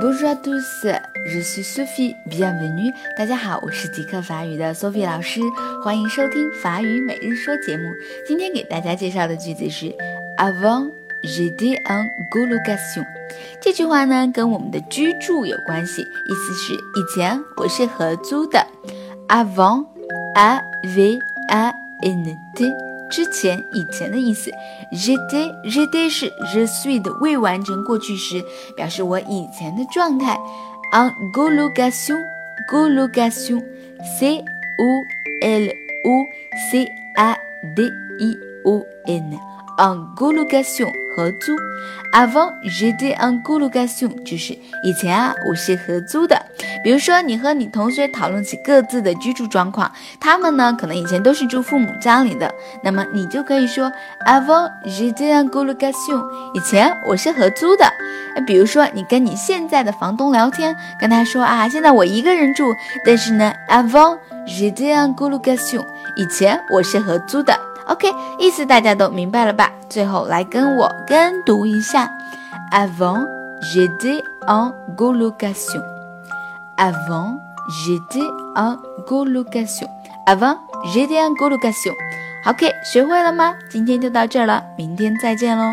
Bonjour à tous, je suis Sophie. Bienvenue. 大家好，我是极客法语的 Sophie 老师，欢迎收听法语每日说节目。今天给大家介绍的句子是 Avant j'étais en colocation。这句话呢，跟我们的居住有关系，意思是以前我是合租的。Avant, a v a n t。之前、以前的意思。J'étais, j'étais 是 je suis 的未完成过去时，表示我以前的状态。En colocation, colocation, c o l o c a d i o n, en colocation 合租。Avant, j'étais en colocation 就是以前啊，我是合租的。比如说，你和你同学讨论起各自的居住状况，他们呢可能以前都是住父母家里的，那么你就可以说 Avant j'étais en colocation，以前我是合租的。比如说，你跟你现在的房东聊天，跟他说啊，现在我一个人住，但是呢，Avant j'étais en colocation，以前我是合租的。OK，意思大家都明白了吧？最后来跟我跟读一下，Avant j'étais en colocation。Avant, j'étais en colocation. Avant, j'étais en colocation. OK，学会了吗？今天就到这儿了，明天再见喽。